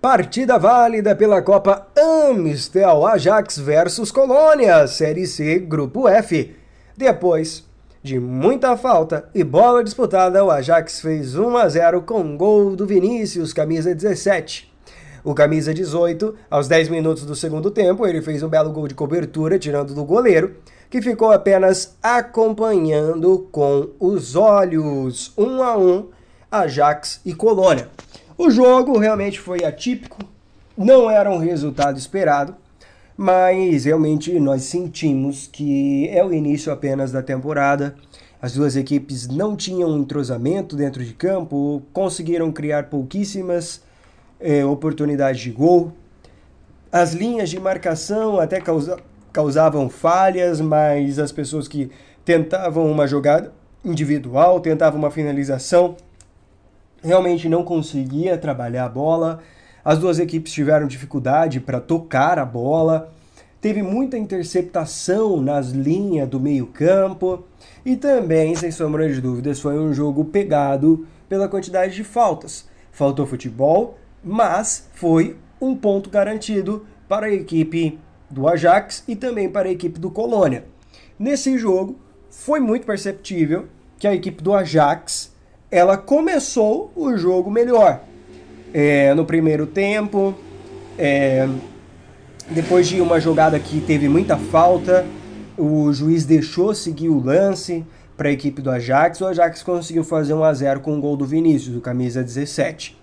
Partida válida pela Copa Amistel Ajax versus Colônia, Série C, Grupo F. Depois de muita falta e bola disputada, o Ajax fez 1 a 0 com gol do Vinícius, camisa 17. O camisa 18, aos 10 minutos do segundo tempo, ele fez um belo gol de cobertura, tirando do goleiro, que ficou apenas acompanhando com os olhos. 1 a 1, Ajax e Colônia. O jogo realmente foi atípico, não era um resultado esperado, mas realmente nós sentimos que é o início apenas da temporada. As duas equipes não tinham entrosamento dentro de campo, conseguiram criar pouquíssimas é, oportunidades de gol. As linhas de marcação até causa, causavam falhas, mas as pessoas que tentavam uma jogada individual, tentavam uma finalização, realmente não conseguia trabalhar a bola. As duas equipes tiveram dificuldade para tocar a bola. Teve muita interceptação nas linhas do meio-campo. E também, sem sombra de dúvidas, foi um jogo pegado pela quantidade de faltas. Faltou futebol, mas foi um ponto garantido para a equipe do Ajax e também para a equipe do Colônia. Nesse jogo, foi muito perceptível que a equipe do Ajax ela começou o jogo melhor. É, no primeiro tempo, é, depois de uma jogada que teve muita falta, o juiz deixou seguir o lance para a equipe do Ajax. O Ajax conseguiu fazer 1 a 0 com o gol do Vinícius, do camisa 17.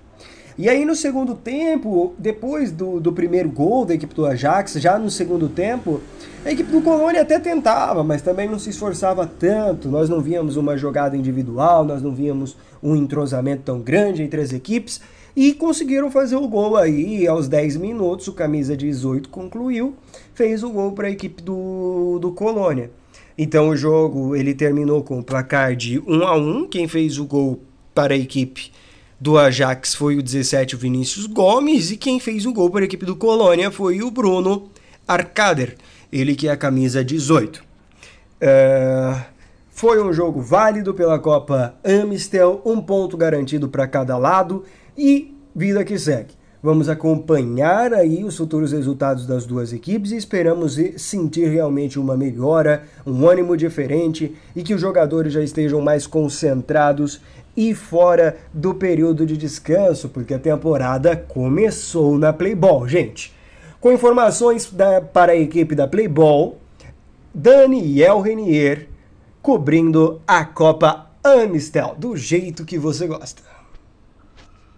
E aí no segundo tempo, depois do, do primeiro gol da equipe do Ajax, já no segundo tempo, a equipe do Colônia até tentava, mas também não se esforçava tanto. Nós não víamos uma jogada individual, nós não víamos um entrosamento tão grande entre as equipes. E conseguiram fazer o gol aí aos 10 minutos. O camisa 18 concluiu, fez o gol para a equipe do, do Colônia. Então o jogo ele terminou com o placar de 1 a 1. Quem fez o gol para a equipe do Ajax foi o 17, o Vinícius Gomes, e quem fez o gol para a equipe do Colônia foi o Bruno Arcader, ele que é a camisa 18. É... Foi um jogo válido pela Copa Amistel, um ponto garantido para cada lado e vida que segue. Vamos acompanhar aí os futuros resultados das duas equipes e esperamos sentir realmente uma melhora, um ânimo diferente e que os jogadores já estejam mais concentrados e fora do período de descanso, porque a temporada começou na Playball, gente. Com informações da, para a equipe da Playball, Daniel Renier cobrindo a Copa Amistel, do jeito que você gosta.